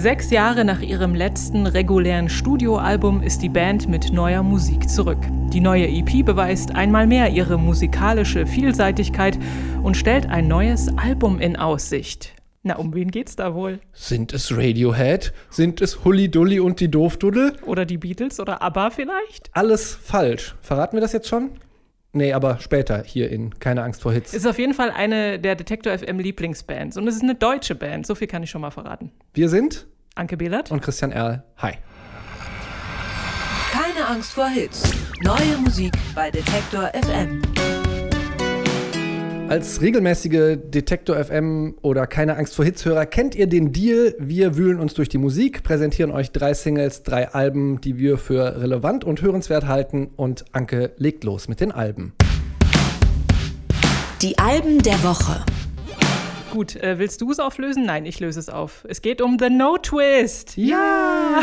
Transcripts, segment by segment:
Sechs Jahre nach ihrem letzten regulären Studioalbum ist die Band mit neuer Musik zurück. Die neue EP beweist einmal mehr ihre musikalische Vielseitigkeit und stellt ein neues Album in Aussicht. Na, um wen geht's da wohl? Sind es Radiohead? Sind es Hully Dully und die Doofduddel? Oder die Beatles oder ABBA vielleicht? Alles falsch. Verraten wir das jetzt schon? Nee, aber später hier in Keine Angst vor Hits. Ist auf jeden Fall eine der Detektor FM Lieblingsbands und es ist eine deutsche Band. So viel kann ich schon mal verraten. Wir sind Anke Behlert und Christian Erl. Hi. Keine Angst vor Hits. Neue Musik bei Detektor FM. Als regelmäßige Detektor FM oder keine Angst vor Hits-Hörer kennt ihr den Deal. Wir wühlen uns durch die Musik, präsentieren euch drei Singles, drei Alben, die wir für relevant und hörenswert halten. Und Anke legt los mit den Alben. Die Alben der Woche. Gut, äh, willst du es auflösen? Nein, ich löse es auf. Es geht um The No Twist. Ja!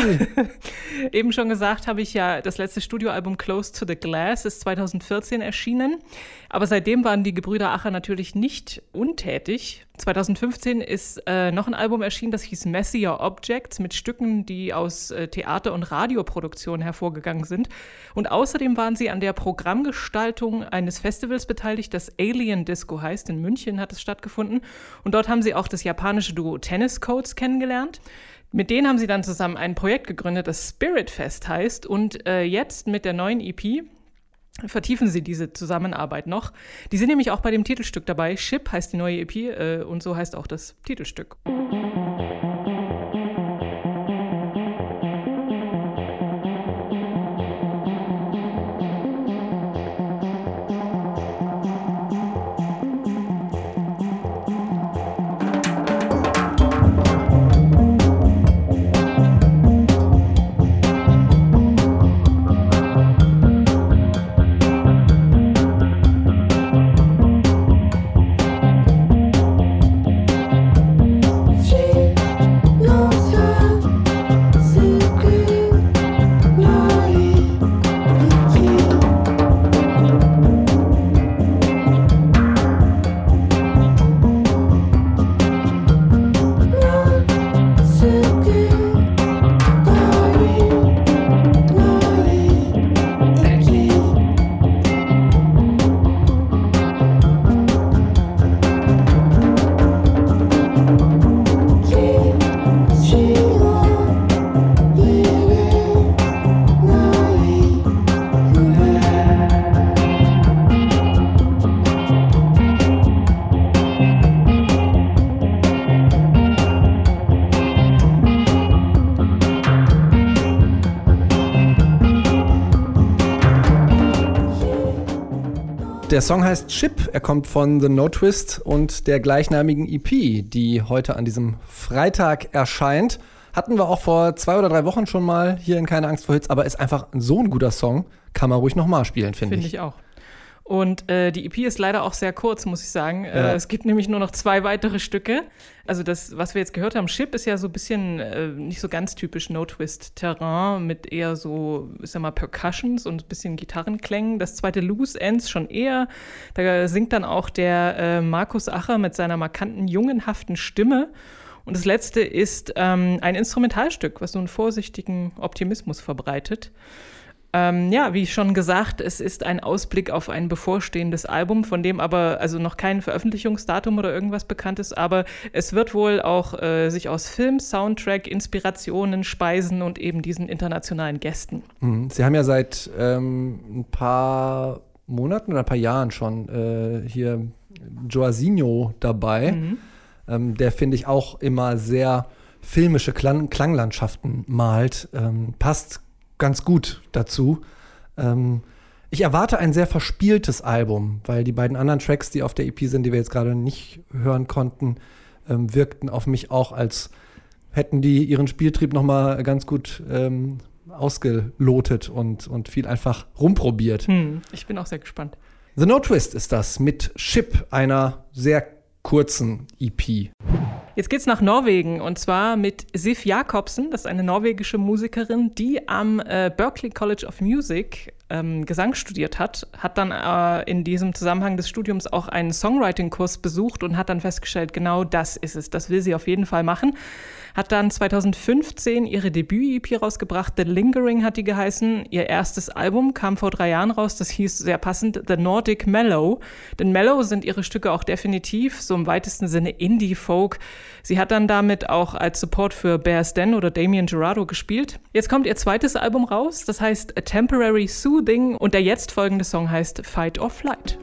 Eben schon gesagt habe ich ja, das letzte Studioalbum Close to the Glass ist 2014 erschienen. Aber seitdem waren die Gebrüder Acher natürlich nicht untätig. 2015 ist äh, noch ein Album erschienen, das hieß Messier Objects mit Stücken, die aus äh, Theater- und Radioproduktion hervorgegangen sind. Und außerdem waren sie an der Programmgestaltung eines Festivals beteiligt, das Alien Disco heißt. In München hat es stattgefunden. Und dort haben sie auch das japanische Duo Tennis Codes kennengelernt. Mit denen haben sie dann zusammen ein Projekt gegründet, das Spirit Fest heißt. Und äh, jetzt mit der neuen EP, vertiefen sie diese Zusammenarbeit noch. Die sind nämlich auch bei dem Titelstück dabei. Ship heißt die neue EP äh, und so heißt auch das Titelstück. Der Song heißt Chip. Er kommt von The No Twist und der gleichnamigen EP, die heute an diesem Freitag erscheint. Hatten wir auch vor zwei oder drei Wochen schon mal hier in Keine Angst vor Hits, aber ist einfach so ein guter Song. Kann man ruhig nochmal spielen, finde Finde ich. ich auch. Und äh, die EP ist leider auch sehr kurz, muss ich sagen. Ja. Äh, es gibt nämlich nur noch zwei weitere Stücke. Also das, was wir jetzt gehört haben, Ship ist ja so ein bisschen äh, nicht so ganz typisch No-Twist-Terrain mit eher so, ich sag mal, Percussions und ein bisschen Gitarrenklängen. Das zweite Loose Ends schon eher. Da singt dann auch der äh, Markus Acher mit seiner markanten, jungenhaften Stimme. Und das letzte ist ähm, ein Instrumentalstück, was so einen vorsichtigen Optimismus verbreitet. Ähm, ja, wie schon gesagt, es ist ein Ausblick auf ein bevorstehendes Album, von dem aber also noch kein Veröffentlichungsdatum oder irgendwas bekannt ist, aber es wird wohl auch äh, sich aus Film, Soundtrack, Inspirationen speisen und eben diesen internationalen Gästen. Mhm. Sie haben ja seit ähm, ein paar Monaten oder ein paar Jahren schon äh, hier Joasinho dabei. Mhm. Ähm, der finde ich auch immer sehr filmische Klang Klanglandschaften malt. Ähm, passt ganz gut dazu. Ähm, ich erwarte ein sehr verspieltes Album, weil die beiden anderen Tracks, die auf der EP sind, die wir jetzt gerade nicht hören konnten, ähm, wirkten auf mich auch, als hätten die ihren Spieltrieb noch mal ganz gut ähm, ausgelotet und, und viel einfach rumprobiert. Hm, ich bin auch sehr gespannt. The No Twist ist das mit Ship, einer sehr kurzen EP. Jetzt geht's nach Norwegen und zwar mit Sif Jakobsen, das ist eine norwegische Musikerin, die am äh, Berklee College of Music ähm, Gesang studiert hat, hat dann äh, in diesem Zusammenhang des Studiums auch einen Songwriting-Kurs besucht und hat dann festgestellt, genau das ist es, das will sie auf jeden Fall machen hat dann 2015 ihre Debüt-EP rausgebracht. The Lingering hat die geheißen. Ihr erstes Album kam vor drei Jahren raus. Das hieß sehr passend The Nordic Mellow. Denn Mellow sind ihre Stücke auch definitiv so im weitesten Sinne Indie-Folk. Sie hat dann damit auch als Support für Bears Den oder Damien Gerardo gespielt. Jetzt kommt ihr zweites Album raus. Das heißt A Temporary Soothing und der jetzt folgende Song heißt Fight or Flight.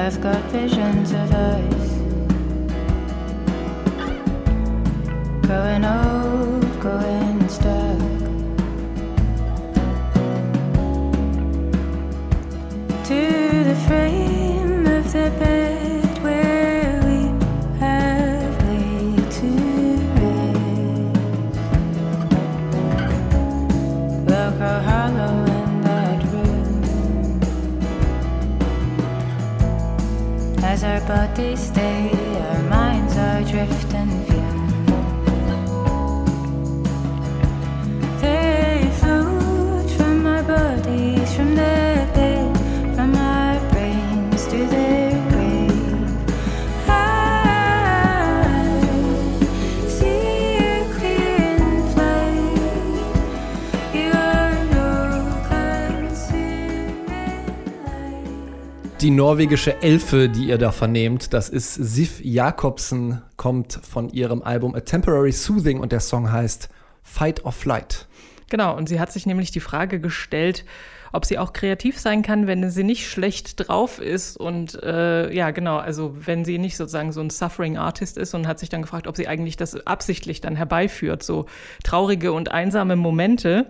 I've got visions of us. Growing old, happy. Our minds are drifting. Die norwegische Elfe, die ihr da vernehmt, das ist Sif Jakobsen, kommt von ihrem Album A Temporary Soothing und der Song heißt Fight or Flight. Genau, und sie hat sich nämlich die Frage gestellt, ob sie auch kreativ sein kann, wenn sie nicht schlecht drauf ist und äh, ja, genau, also wenn sie nicht sozusagen so ein Suffering Artist ist und hat sich dann gefragt, ob sie eigentlich das absichtlich dann herbeiführt, so traurige und einsame Momente.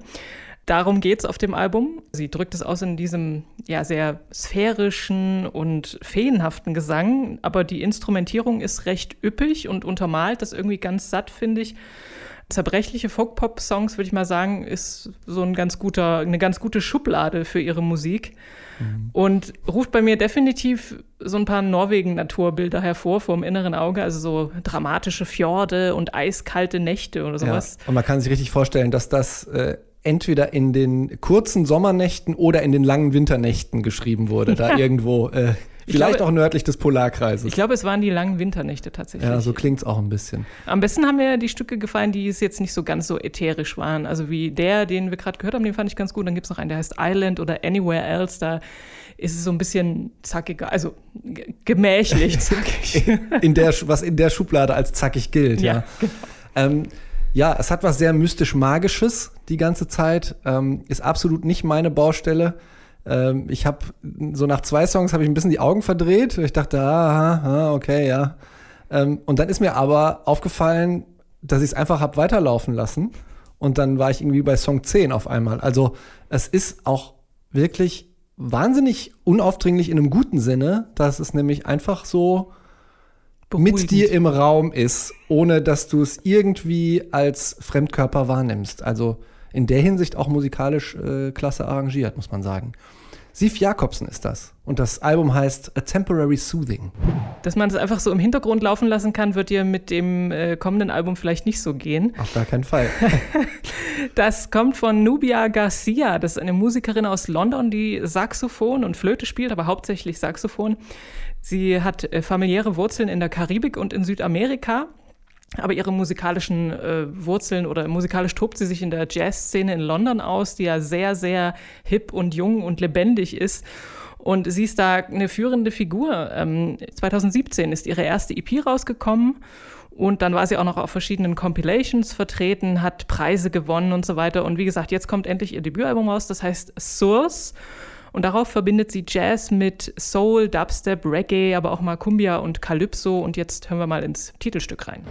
Darum geht's auf dem Album. Sie drückt es aus in diesem ja sehr sphärischen und feenhaften Gesang, aber die Instrumentierung ist recht üppig und untermalt das irgendwie ganz satt, finde ich. Zerbrechliche Folk-Pop-Songs, würde ich mal sagen, ist so ein ganz guter, eine ganz gute Schublade für ihre Musik. Und ruft bei mir definitiv so ein paar Norwegen-Naturbilder hervor vor dem inneren Auge, also so dramatische Fjorde und eiskalte Nächte oder sowas. Und man kann sich richtig vorstellen, dass das äh, entweder in den kurzen Sommernächten oder in den langen Winternächten geschrieben wurde, da irgendwo, äh, Ich vielleicht glaube- auch nördlich des Polarkreises. Ich glaube, es waren die langen Winternächte tatsächlich. ja, so klingt's auch ein bisschen. Am besten haben mir die Stücke gefallen, die es jetzt nicht so ganz so ätherisch waren. Also wie der, den wir gerade gehört haben, den fand ich ganz gut. Dann gibt es noch einen, der heißt Island oder Anywhere Else. Da ist es so ein bisschen zackiger, also gemächlich zackig. in der, was in der Schublade als zackig gilt, ja. Ja, genau. Ähm, ja, es hat was sehr mystisch-magisches die ganze Zeit. Ähm, ist absolut nicht meine Baustelle. Ähm, ich habe so nach zwei Songs habe ich ein bisschen die Augen verdreht. Ich dachte, aha okay, ja. Ähm, und dann ist mir aber aufgefallen, dass ich es einfach habe weiterlaufen lassen. Und dann war ich irgendwie bei Song 10 auf einmal. Also es ist auch wirklich wahnsinnig unaufdringlich in einem guten Sinne, dass es nämlich einfach so mit Beruhigend. dir im Raum ist, ohne dass du es irgendwie als Fremdkörper wahrnimmst. Also in der Hinsicht auch musikalisch äh, klasse arrangiert, muss man sagen. Sif Jakobsen ist das. Und das Album heißt A Temporary Soothing. Dass man es einfach so im Hintergrund laufen lassen kann, wird dir mit dem äh, kommenden Album vielleicht nicht so gehen. Auf gar keinen Fall. Das kommt von Nubia Garcia. Das ist eine Musikerin aus London, die Saxophon und Flöte spielt, aber hauptsächlich Saxophon. Sie hat äh, familiäre Wurzeln in der Karibik und in Südamerika. Aber ihre musikalischen äh, Wurzeln oder musikalisch tobt sie sich in der Jazzszene in London aus, die ja sehr, sehr hip und jung und lebendig ist. Und sie ist da eine führende Figur. Ähm, 2017 ist ihre erste EP rausgekommen. Und dann war sie auch noch auf verschiedenen Compilations vertreten, hat Preise gewonnen und so weiter. Und wie gesagt, jetzt kommt endlich ihr Debütalbum raus, das heißt Source. Und darauf verbindet sie Jazz mit Soul, Dubstep, Reggae, aber auch mal Cumbia und Calypso. Und jetzt hören wir mal ins Titelstück rein.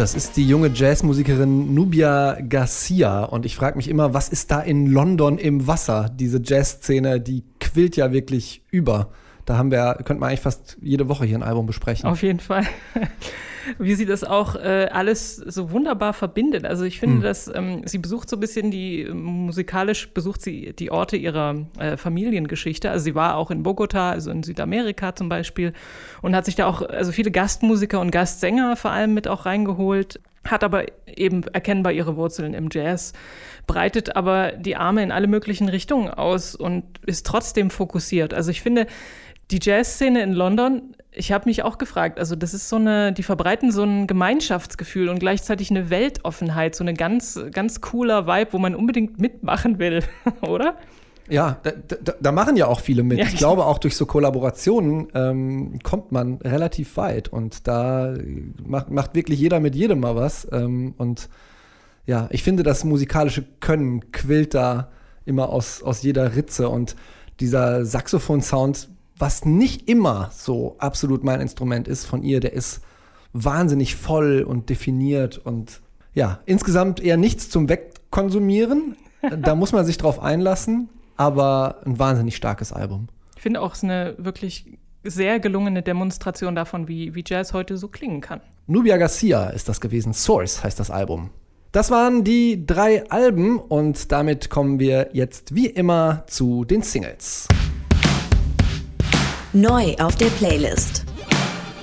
Das ist die junge Jazzmusikerin Nubia Garcia. Und ich frage mich immer, was ist da in London im Wasser? Diese Jazzszene, die quillt ja wirklich über. Da haben wir, könnte man eigentlich fast jede Woche hier ein Album besprechen. Auf jeden Fall. Wie sie das auch äh, alles so wunderbar verbindet. Also ich finde, Hm. dass ähm, sie besucht so ein bisschen die, musikalisch besucht sie die Orte ihrer äh, Familiengeschichte. Also sie war auch in Bogota, also in Südamerika zum Beispiel, und hat sich da auch also viele Gastmusiker und Gastsänger vor allem mit auch reingeholt, hat aber eben erkennbar ihre Wurzeln im Jazz, breitet aber die Arme in alle möglichen Richtungen aus und ist trotzdem fokussiert. Also ich finde, die Jazzszene in London, ich habe mich auch gefragt, also das ist so eine, die verbreiten so ein Gemeinschaftsgefühl und gleichzeitig eine Weltoffenheit, so eine ganz, ganz cooler Vibe, wo man unbedingt mitmachen will, oder? Ja, da, da, da machen ja auch viele mit. Ja, ich glaube, auch durch so Kollaborationen ähm, kommt man relativ weit und da macht, macht wirklich jeder mit jedem mal was. Ähm, und ja, ich finde, das musikalische Können quillt da immer aus, aus jeder Ritze und dieser Saxophon-Sound, was nicht immer so absolut mein Instrument ist von ihr, der ist wahnsinnig voll und definiert und ja, insgesamt eher nichts zum Wegkonsumieren. da muss man sich drauf einlassen, aber ein wahnsinnig starkes Album. Ich finde auch es ist eine wirklich sehr gelungene Demonstration davon, wie, wie Jazz heute so klingen kann. Nubia Garcia ist das gewesen. Source heißt das Album. Das waren die drei Alben und damit kommen wir jetzt wie immer zu den Singles. Neu auf der Playlist.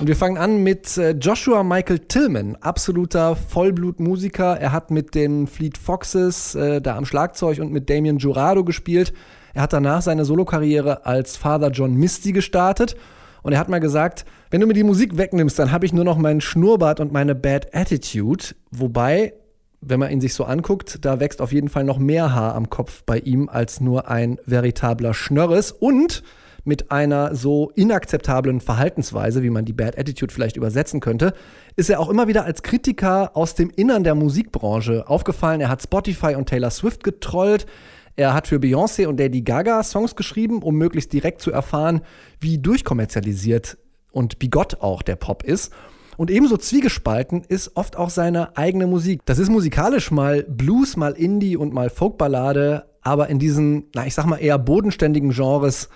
Und wir fangen an mit äh, Joshua Michael Tillman, absoluter Vollblutmusiker. Er hat mit den Fleet Foxes äh, da am Schlagzeug und mit Damien Jurado gespielt. Er hat danach seine Solokarriere als Father John Misty gestartet. Und er hat mal gesagt, wenn du mir die Musik wegnimmst, dann habe ich nur noch meinen Schnurrbart und meine Bad Attitude. Wobei, wenn man ihn sich so anguckt, da wächst auf jeden Fall noch mehr Haar am Kopf bei ihm als nur ein veritabler Schnörres. Und mit einer so inakzeptablen Verhaltensweise, wie man die Bad Attitude vielleicht übersetzen könnte, ist er auch immer wieder als Kritiker aus dem Innern der Musikbranche aufgefallen. Er hat Spotify und Taylor Swift getrollt. Er hat für Beyoncé und Lady Gaga Songs geschrieben, um möglichst direkt zu erfahren, wie durchkommerzialisiert und bigott auch der Pop ist. Und ebenso zwiegespalten ist oft auch seine eigene Musik. Das ist musikalisch mal Blues, mal Indie und mal Folkballade, aber in diesen, na, ich sag mal eher bodenständigen Genres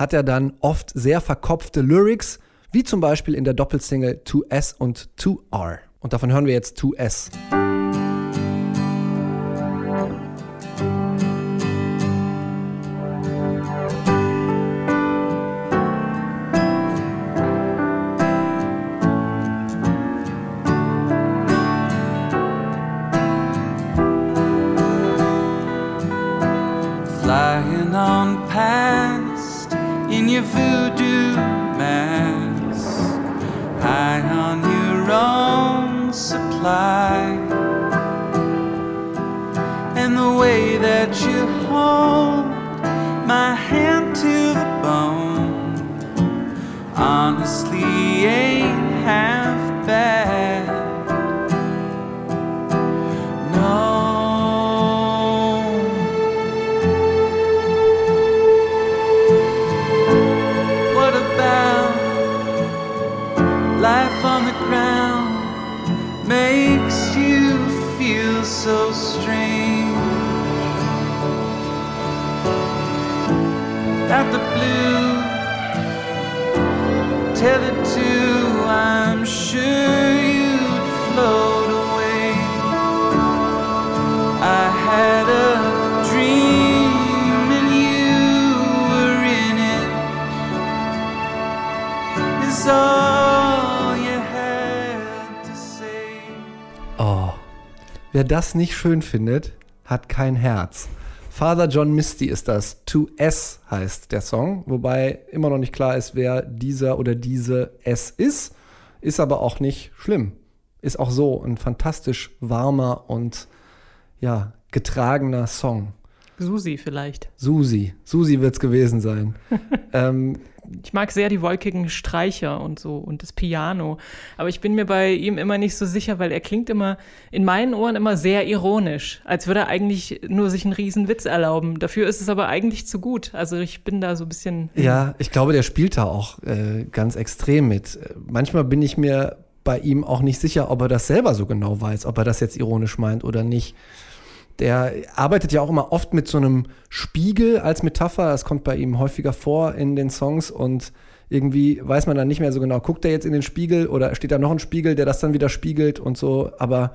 hat er dann oft sehr verkopfte Lyrics, wie zum Beispiel in der Doppelsingle 2S und 2R. Und davon hören wir jetzt 2S. Life on the ground makes you feel so strange? That the blue tethered to, I'm sure you'd float away. I had a dream and you were in it. Is all wer das nicht schön findet, hat kein Herz. Father John Misty ist das. 2S heißt der Song, wobei immer noch nicht klar ist, wer dieser oder diese S ist. Ist aber auch nicht schlimm. Ist auch so ein fantastisch warmer und ja, getragener Song. Susi vielleicht. Susi. Susi wird's gewesen sein. ähm, Ich mag sehr die wolkigen Streicher und so und das Piano. Aber ich bin mir bei ihm immer nicht so sicher, weil er klingt immer in meinen Ohren immer sehr ironisch, als würde er eigentlich nur sich einen riesen Witz erlauben. Dafür ist es aber eigentlich zu gut. Also ich bin da so ein bisschen. Ja, ich glaube, der spielt da auch äh, ganz extrem mit. Manchmal bin ich mir bei ihm auch nicht sicher, ob er das selber so genau weiß, ob er das jetzt ironisch meint oder nicht. Der arbeitet ja auch immer oft mit so einem Spiegel als Metapher. Das kommt bei ihm häufiger vor in den Songs und irgendwie weiß man dann nicht mehr so genau, guckt er jetzt in den Spiegel oder steht da noch ein Spiegel, der das dann wieder spiegelt und so. Aber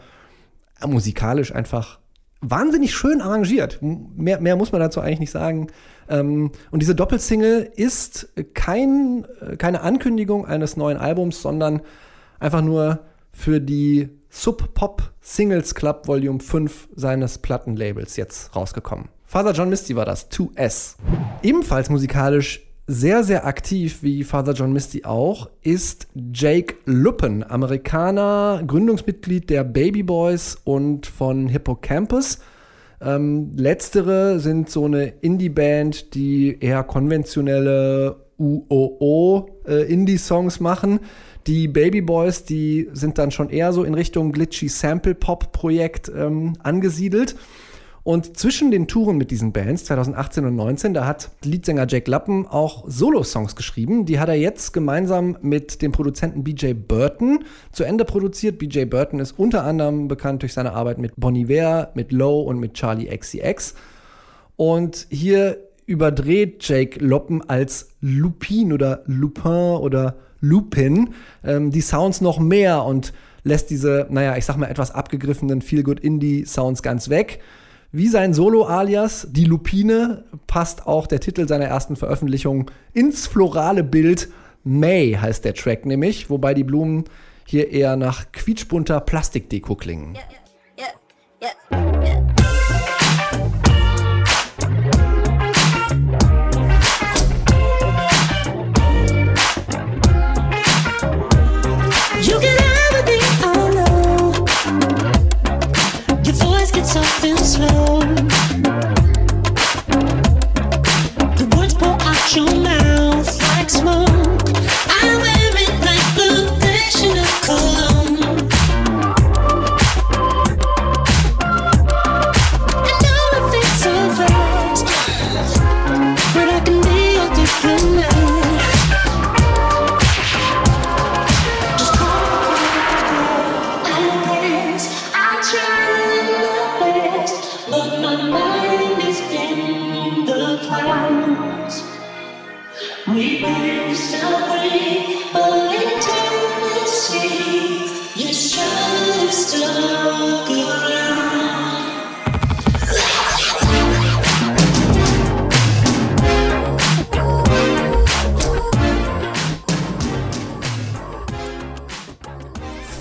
musikalisch einfach wahnsinnig schön arrangiert. Mehr, mehr muss man dazu eigentlich nicht sagen. Ähm, und diese Doppelsingle ist kein, keine Ankündigung eines neuen Albums, sondern einfach nur für die Sub Pop Singles Club Volume 5 seines Plattenlabels jetzt rausgekommen. Father John Misty war das, 2S. Ebenfalls musikalisch sehr, sehr aktiv, wie Father John Misty auch, ist Jake Luppen, Amerikaner, Gründungsmitglied der Baby Boys und von Hippocampus. Ähm, letztere sind so eine Indie-Band, die eher konventionelle UOO-Indie-Songs äh, machen. Die Baby Boys, die sind dann schon eher so in Richtung Glitchy Sample Pop Projekt ähm, angesiedelt. Und zwischen den Touren mit diesen Bands 2018 und 2019, da hat Leadsänger Jake Lappen auch Solo-Songs geschrieben. Die hat er jetzt gemeinsam mit dem Produzenten BJ Burton zu Ende produziert. BJ Burton ist unter anderem bekannt durch seine Arbeit mit Bon Iver, mit Low und mit Charlie XCX. Und hier überdreht Jake Loppen als Lupin oder Lupin oder Lupin ähm, die Sounds noch mehr und lässt diese, naja, ich sag mal, etwas abgegriffenen Feel-Good-Indie-Sounds ganz weg. Wie sein Solo-Alias, die Lupine, passt auch der Titel seiner ersten Veröffentlichung ins florale Bild. May heißt der Track nämlich, wobei die Blumen hier eher nach quietschbunter Plastikdeko klingen. Yeah, yeah, yeah, something slow.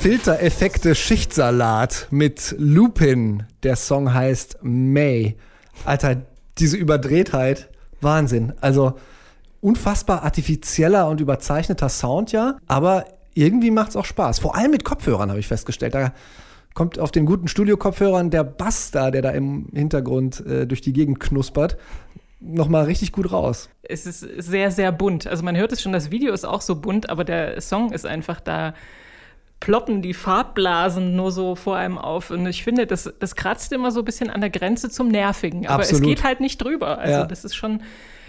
Filtereffekte Schichtsalat mit Lupin. Der Song heißt May. Alter, diese Überdrehtheit, Wahnsinn. Also unfassbar artifizieller und überzeichneter Sound, ja, aber irgendwie macht es auch Spaß. Vor allem mit Kopfhörern habe ich festgestellt. Da kommt auf den guten Studio-Kopfhörern der Bass da, der da im Hintergrund äh, durch die Gegend knuspert, nochmal richtig gut raus. Es ist sehr, sehr bunt. Also man hört es schon, das Video ist auch so bunt, aber der Song ist einfach da ploppen die Farbblasen nur so vor einem auf. Und ich finde, das, das kratzt immer so ein bisschen an der Grenze zum Nervigen. Aber Absolut. es geht halt nicht drüber. Also Ja. das ist schon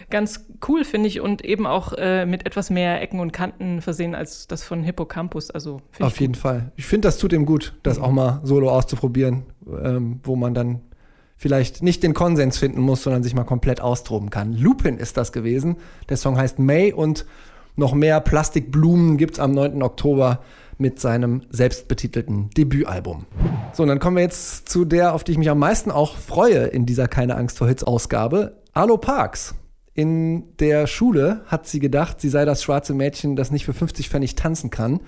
ganz cool, finde ich. Und eben auch äh, mit etwas mehr Ecken und Kanten versehen als das von Hippocampus. Also Auf jeden gut. Fall. Ich finde, das tut ihm gut, das auch mal solo auszuprobieren, ähm, wo man dann vielleicht nicht den Konsens finden muss, sondern sich mal komplett austoben kann. Lupin ist das gewesen. Der Song heißt May und noch mehr Plastikblumen gibt's am 9. Oktober mit seinem selbstbetitelten Debütalbum. So, und dann kommen wir jetzt zu der, auf die ich mich am meisten auch freue in dieser Keine Angst vor Hits Ausgabe. Arlo Parks. In der Schule hat sie gedacht, sie sei das schwarze Mädchen, das nicht für 50 Pfennig tanzen kann,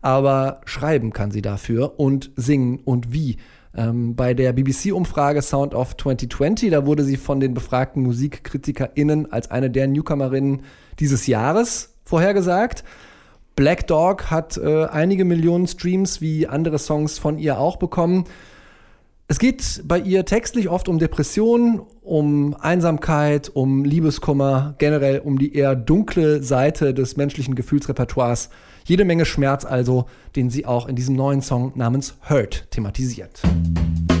aber schreiben kann sie dafür und singen und wie. Ähm, bei der BBC-Umfrage Sound of 2020, da wurde sie von den befragten MusikkritikerInnen als eine der Newcomerinnen dieses Jahres vorhergesagt. Black Dog hat äh, einige Millionen Streams wie andere Songs von ihr auch bekommen. Es geht bei ihr textlich oft um Depressionen, um Einsamkeit, um Liebeskummer, generell um die eher dunkle Seite des menschlichen Gefühlsrepertoires. Jede Menge Schmerz also, den sie auch in diesem neuen Song namens Hurt thematisiert. Charlie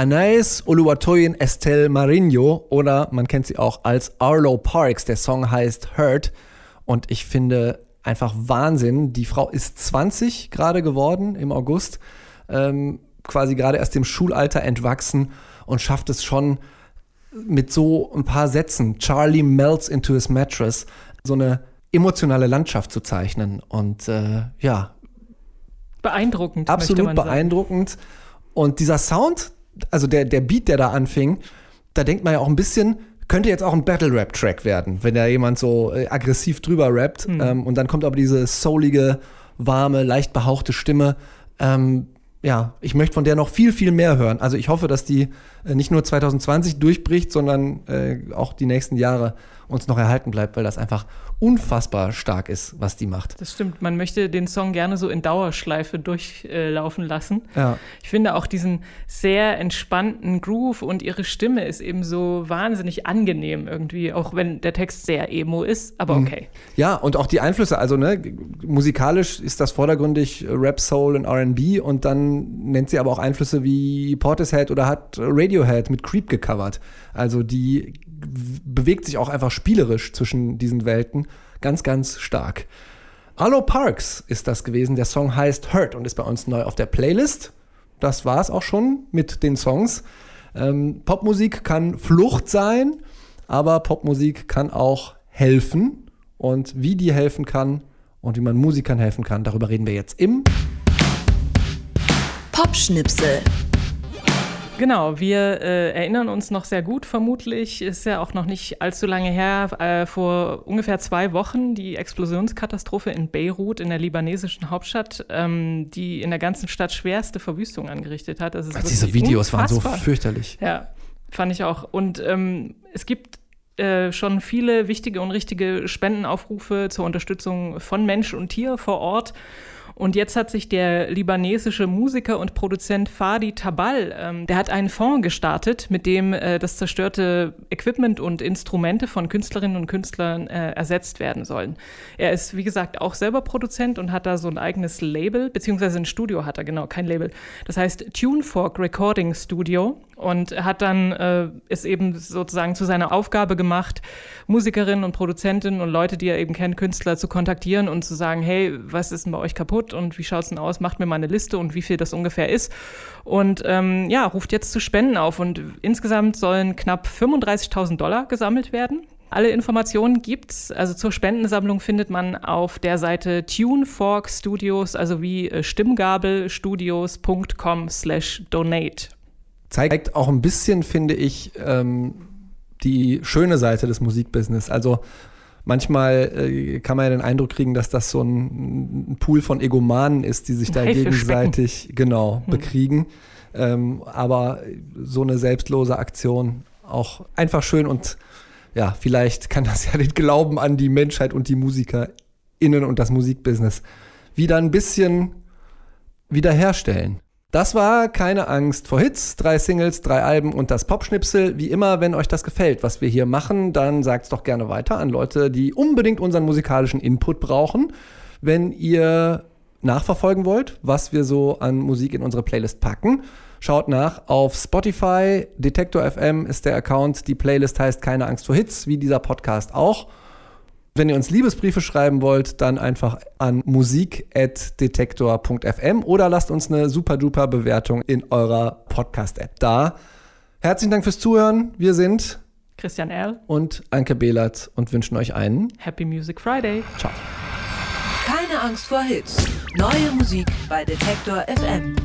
Anais Oluwatoyin Estelle Marinho oder man kennt sie auch als Arlo Parks. Der Song heißt Hurt und ich finde einfach Wahnsinn. Die Frau ist 20 gerade geworden im August, ähm, quasi gerade erst dem Schulalter entwachsen und schafft es schon mit so ein paar Sätzen, Charlie melts into his mattress, so eine emotionale Landschaft zu zeichnen. Und äh, ja, Beeindruckend. absolut man sagen. beeindruckend. Und dieser Sound, also der, der Beat, der da anfing, da denkt man ja auch ein bisschen, könnte jetzt auch ein Battle-Rap-Track werden, wenn da jemand so äh, aggressiv drüber rappt. Hm. Ähm, und dann kommt aber diese soulige, warme, leicht behauchte Stimme. Ähm, ja, ich möchte von der noch viel, viel mehr hören. Also ich hoffe, dass die äh, nicht nur 2020 durchbricht, sondern äh, auch die nächsten Jahre uns noch erhalten bleibt, weil das einfach unfassbar stark ist, was die macht. Das stimmt. Man möchte den Song gerne so in Dauerschleife durchlaufen lassen. Ja. Ich finde auch diesen sehr entspannten Groove und ihre Stimme ist eben so wahnsinnig angenehm irgendwie, auch wenn der Text sehr emo ist, aber Mhm. okay. Ja, und auch die Einflüsse, also ne, musikalisch ist das vordergründig Rap, Soul und R&B und dann nennt sie aber auch Einflüsse wie Portishead oder hat Radiohead mit Creep gecovert. Also die bewegt sich auch einfach spielerisch zwischen diesen Welten ganz, ganz stark. Arlo Parks ist das gewesen. Der Song heißt Hurt und ist bei uns neu auf der Playlist. Das war es auch schon mit den Songs. Ähm, Popmusik kann Flucht sein, aber Popmusik kann auch helfen. Und wie die helfen kann und wie man Musikern helfen kann, darüber reden wir jetzt im Popschnipsel. Genau, wir äh, erinnern uns noch sehr gut, vermutlich. Ist ja auch noch nicht allzu lange her, äh, vor ungefähr zwei Wochen, die Explosionskatastrophe in Beirut, in der libanesischen Hauptstadt, ähm, die in der ganzen Stadt schwerste Verwüstung angerichtet hat. Also diese Videos waren so unfassbar. fürchterlich. Ja, fand ich auch. Und ähm, es gibt äh, schon viele wichtige und richtige Spendenaufrufe zur Unterstützung von Mensch und Tier vor Ort. Und jetzt hat sich der libanesische Musiker und Produzent Fadi Tabal, ähm, der hat einen Fonds gestartet, mit dem äh, das zerstörte Equipment und Instrumente von Künstlerinnen und Künstlern äh, ersetzt werden sollen. Er ist, wie gesagt, auch selber Produzent und hat da so ein eigenes Label, beziehungsweise ein Studio hat er, genau, kein Label. Das heißt Tunefork Recording Studio und hat dann äh, es eben sozusagen zu seiner Aufgabe gemacht, Musikerinnen und Produzentinnen und Leute, die er eben kennt, Künstler zu kontaktieren und zu sagen, hey, was ist denn bei euch kaputt und wie schaut's denn aus? Macht mir mal eine Liste und wie viel das ungefähr ist. Und ähm, ja, ruft jetzt zu Spenden auf und insgesamt sollen knapp 35.000 Dollar gesammelt werden. Alle Informationen gibt's, also zur Spendensammlung findet man auf der Seite Tunefork Studios, also wie äh, stimmgabelstudios.com slash donate. Zeigt auch ein bisschen, finde ich, ähm, die schöne Seite des Musikbusiness. Also manchmal äh, kann man ja den Eindruck kriegen, dass das so ein, ein Pool von Egomanen ist, die sich da Haifischbecken. gegenseitig genau bekriegen. Ähm, aber so eine selbstlose Aktion auch einfach schön und ja, vielleicht kann das ja den Glauben an die Menschheit und die MusikerInnen und das Musikbusiness wieder ein bisschen wiederherstellen. Das war keine Angst vor Hits, drei Singles, drei Alben und das Popschnipsel. Wie immer, wenn euch das gefällt, was wir hier machen, dann sagt's doch gerne weiter an Leute, die unbedingt unseren musikalischen Input brauchen. Wenn ihr nachverfolgen wollt, was wir so an Musik in unsere Playlist packen, schaut nach auf Spotify. Detektor FM ist der Account. Die Playlist heißt Keine Angst vor Hits, wie dieser Podcast auch. Wenn ihr uns Liebesbriefe schreiben wollt, dann einfach an musik.detektor.fm oder lasst uns eine super duper Bewertung in eurer Podcast-App da. Herzlichen Dank fürs Zuhören. Wir sind Christian Erl, und Anke Behlert und wünschen euch einen Happy Music Friday. Ciao. Keine Angst vor Hits. Neue Musik bei Detektor FM.